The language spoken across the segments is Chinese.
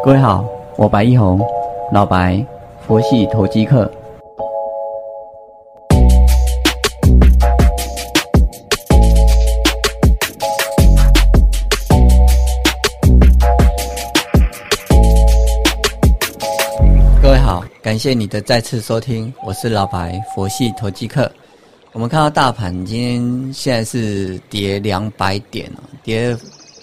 各位好，我白一红，老白，佛系投机客。各位好，感谢你的再次收听，我是老白，佛系投机客。我们看到大盘今天现在是跌两百点哦，跌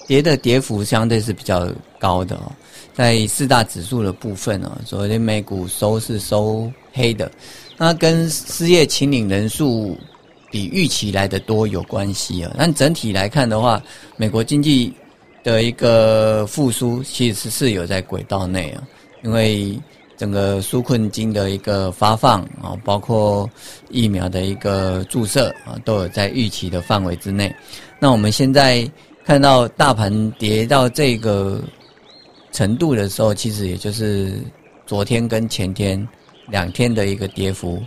跌的跌幅相对是比较高的哦。在四大指数的部分哦，所谓的美股收是收黑的，那跟失业清领人数比预期来的多有关系啊。但整体来看的话，美国经济的一个复苏其实是有在轨道内啊，因为。整个纾困金的一个发放啊，包括疫苗的一个注射啊，都有在预期的范围之内。那我们现在看到大盘跌到这个程度的时候，其实也就是昨天跟前天两天的一个跌幅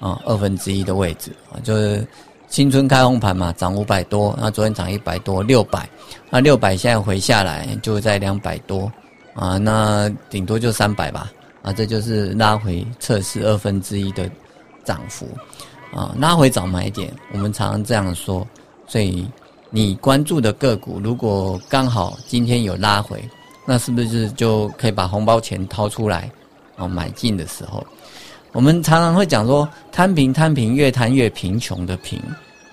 啊，二分之一的位置啊，就是新春开红盘嘛，涨五百多，那昨天涨一百多，六百，那六百现在回下来就在两百多啊，那顶多就三百吧。啊，这就是拉回测试二分之一的涨幅，啊，拉回早买点，我们常常这样说。所以你关注的个股，如果刚好今天有拉回，那是不是就可以把红包钱掏出来，啊，买进的时候，我们常常会讲说，摊平摊平，越摊越贫穷的贫，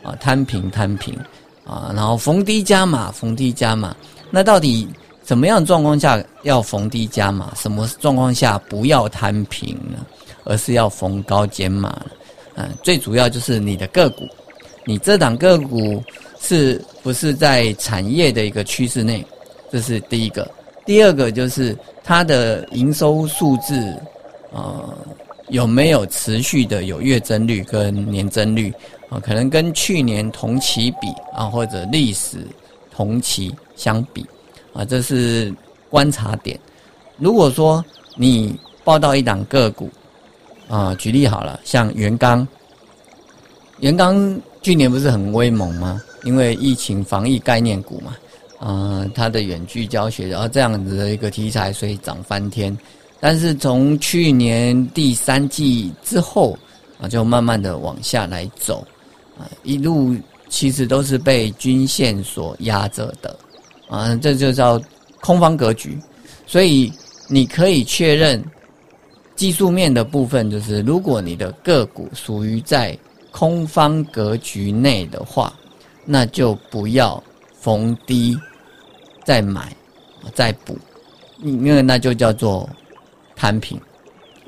啊，摊平摊平，啊，然后逢低加码，逢低加码，那到底？什么样状况下要逢低加码？什么状况下不要摊平呢？而是要逢高减码？嗯，最主要就是你的个股，你这档个股是不是在产业的一个趋势内？这是第一个。第二个就是它的营收数字，呃，有没有持续的有月增率跟年增率啊？可能跟去年同期比啊，或者历史同期相比。啊，这是观察点。如果说你报到一档个股，啊，举例好了，像元刚，元刚去年不是很威猛吗？因为疫情防疫概念股嘛，嗯，它的远距教学，然后这样子的一个题材，所以涨翻天。但是从去年第三季之后，啊，就慢慢的往下来走，啊，一路其实都是被均线所压着的。啊，这就叫空方格局，所以你可以确认技术面的部分，就是如果你的个股属于在空方格局内的话，那就不要逢低再买再补，因为那就叫做摊平，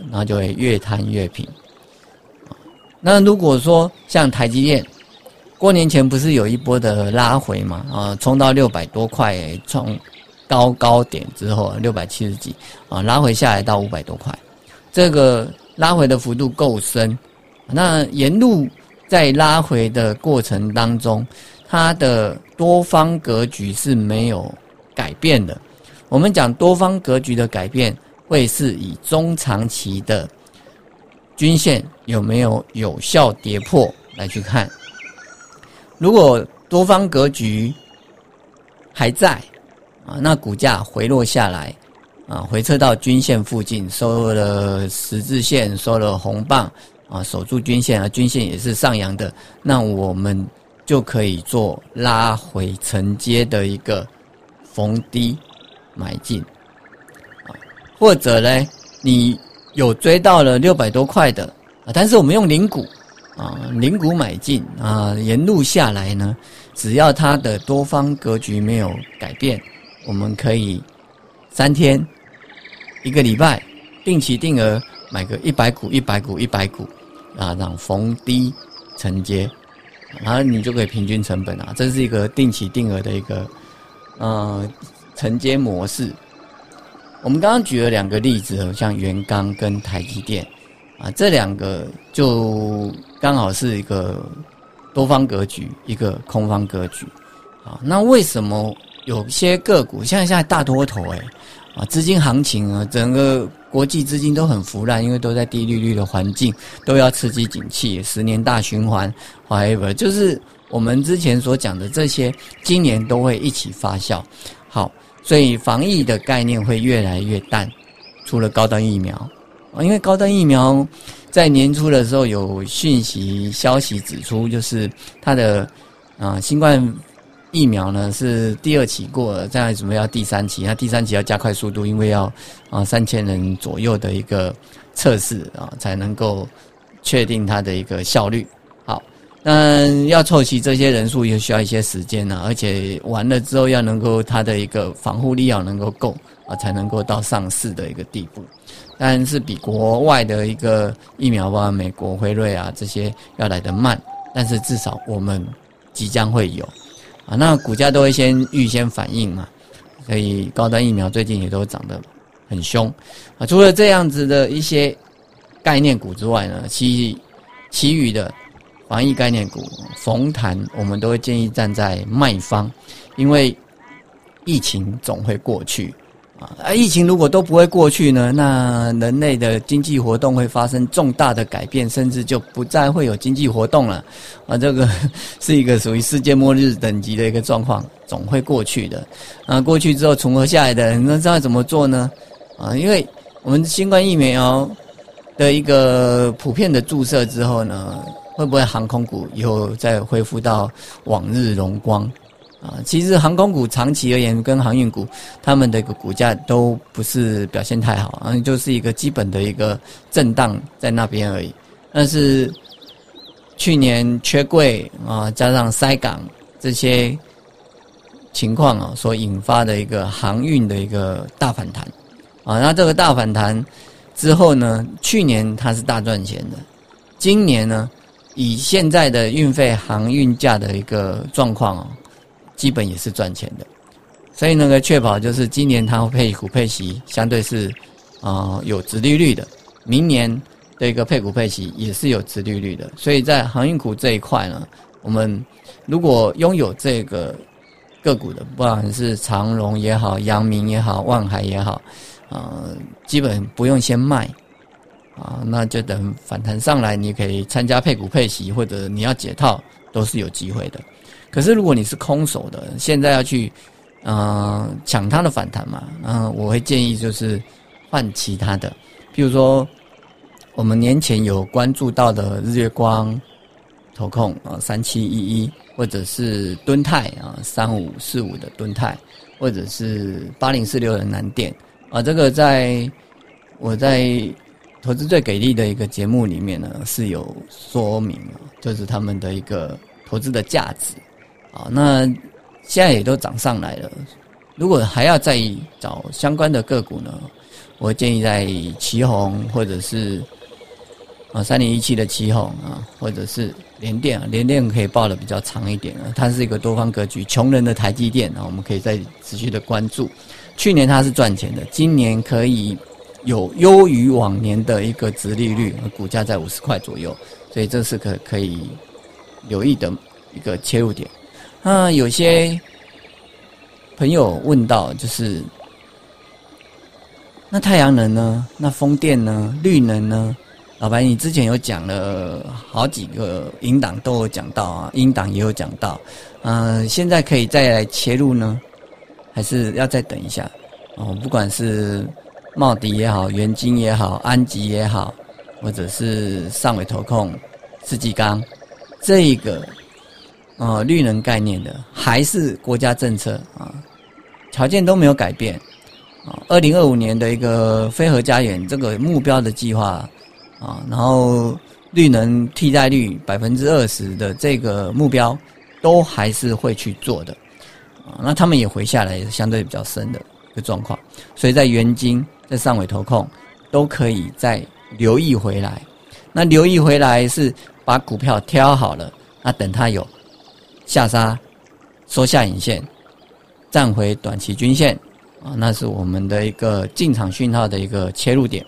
然后就会越摊越平。那如果说像台积电。过年前不是有一波的拉回嘛？啊，冲到六百多块，创高高点之后，六百七十几啊，拉回下来到五百多块，这个拉回的幅度够深。那沿路在拉回的过程当中，它的多方格局是没有改变的。我们讲多方格局的改变，会是以中长期的均线有没有有效跌破来去看。如果多方格局还在啊，那股价回落下来啊，回撤到均线附近，收了十字线，收了红棒啊，守住均线啊，均线也是上扬的，那我们就可以做拉回承接的一个逢低买进啊，或者呢，你有追到了六百多块的啊，但是我们用零股。啊，零股买进啊，沿路下来呢，只要它的多方格局没有改变，我们可以三天、一个礼拜定期定额买个一百股、一百股、一百股啊，让逢低承接，然后你就可以平均成本啊，这是一个定期定额的一个呃承接模式。我们刚刚举了两个例子，像元刚跟台积电。啊，这两个就刚好是一个多方格局，一个空方格局。啊，那为什么有些个股像现在大多头哎，啊，资金行情啊，整个国际资金都很腐烂，因为都在低利率的环境，都要刺激景气，十年大循环，whatever，就是我们之前所讲的这些，今年都会一起发酵。好，所以防疫的概念会越来越淡。除了高端疫苗啊，因为高端疫苗在年初的时候有讯息消息指出，就是它的啊新冠疫苗呢是第二期过了，再准备要第三期，那第三期要加快速度，因为要啊三千人左右的一个测试啊才能够确定它的一个效率。好，那要凑齐这些人数也需要一些时间呢，而且完了之后要能够它的一个防护力要能够够。啊，才能够到上市的一个地步，但是比国外的一个疫苗吧，美国辉瑞啊这些要来得慢，但是至少我们即将会有啊，那股价都会先预先反应嘛，所以高端疫苗最近也都涨得很凶啊。除了这样子的一些概念股之外呢，其其余的防疫概念股逢弹，我们都会建议站在卖方，因为疫情总会过去。啊，疫情如果都不会过去呢，那人类的经济活动会发生重大的改变，甚至就不再会有经济活动了。啊，这个 是一个属于世界末日等级的一个状况，总会过去的。啊，过去之后存活下来的人，那知道怎么做呢？啊，因为我们新冠疫苗的一个普遍的注射之后呢，会不会航空股以后再恢复到往日荣光？啊，其实航空股长期而言，跟航运股，他们的一个股价都不是表现太好，啊，就是一个基本的一个震荡在那边而已。但是去年缺柜啊，加上塞港这些情况啊，所引发的一个航运的一个大反弹，啊，那这个大反弹之后呢，去年它是大赚钱的，今年呢，以现在的运费航运价的一个状况啊。基本也是赚钱的，所以那个确保就是今年它配股配息相对是啊有直利率的，明年的一个配股配息也是有直利率的，所以在航运股这一块呢，我们如果拥有这个个股的，不管是长荣也好、阳明也好、万海也好，啊，基本不用先卖。啊，那就等反弹上来，你可以参加配股配息，或者你要解套都是有机会的。可是，如果你是空手的，现在要去，嗯，抢它的反弹嘛，嗯，我会建议就是换其他的，比如说我们年前有关注到的日月光、投控啊三七一一，或者是敦泰啊三五四五的敦泰，或者是八零四六的南电啊，这个在我在投资最给力的一个节目里面呢是有说明，就是他们的一个投资的价值。啊，那现在也都涨上来了。如果还要再找相关的个股呢，我建议在旗宏或者是啊三零一七的旗宏啊，或者是联电啊，联电可以报的比较长一点啊。它是一个多方格局，穷人的台积电啊，我们可以再持续的关注。去年它是赚钱的，今年可以有优于往年的一个值利率，股价在五十块左右，所以这是可可以留意的一个切入点。那有些朋友问到，就是那太阳能呢？那风电呢？绿能呢？老白，你之前有讲了好几个引档都有讲到啊，引档也有讲到，嗯，现在可以再来切入呢，还是要再等一下？哦，不管是茂迪也好，元晶也好，安吉也好，或者是上尾投控、世纪钢，这个。啊，绿能概念的还是国家政策啊，条件都没有改变啊。二零二五年的一个非核家园这个目标的计划啊，然后绿能替代率百分之二十的这个目标，都还是会去做的啊。那他们也回下来，相对比较深的一个状况，所以在元金、在上尾投控都可以再留意回来。那留意回来是把股票挑好了，那等它有。下杀，收下影线，站回短期均线，啊，那是我们的一个进场讯号的一个切入点，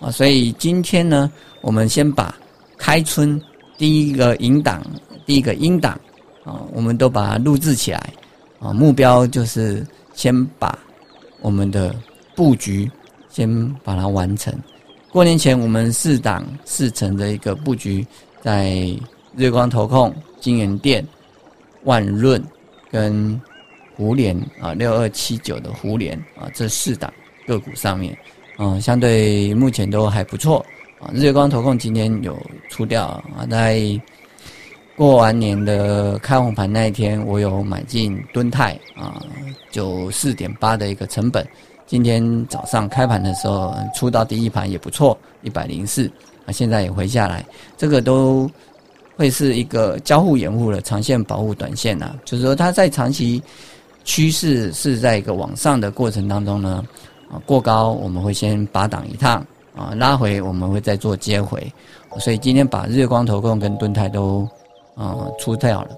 啊，所以今天呢，我们先把开春第一个引档、第一个阴档，啊，我们都把它录制起来，啊，目标就是先把我们的布局先把它完成。过年前我们四档四成的一个布局，在日光投控、金源店。万润跟湖联啊，六二七九的湖联啊，这四档个股上面，嗯，相对目前都还不错啊。日月光投控今天有出掉啊，在过完年的开红盘那一天，我有买进敦泰啊，九四点八的一个成本。今天早上开盘的时候出到第一盘也不错，一百零四啊，现在也回下来，这个都会是一个交互掩护的长线保护短线呐。就是说它在长期趋势是在一个往上的过程当中呢，啊过高我们会先拔档一趟啊，拉回我们会再做接回，所以今天把日光投控跟盾泰都啊出掉了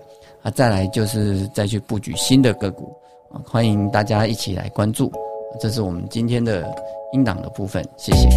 啊，再来就是再去布局新的个股啊，欢迎大家一起来关注。这是我们今天的英档的部分，谢谢。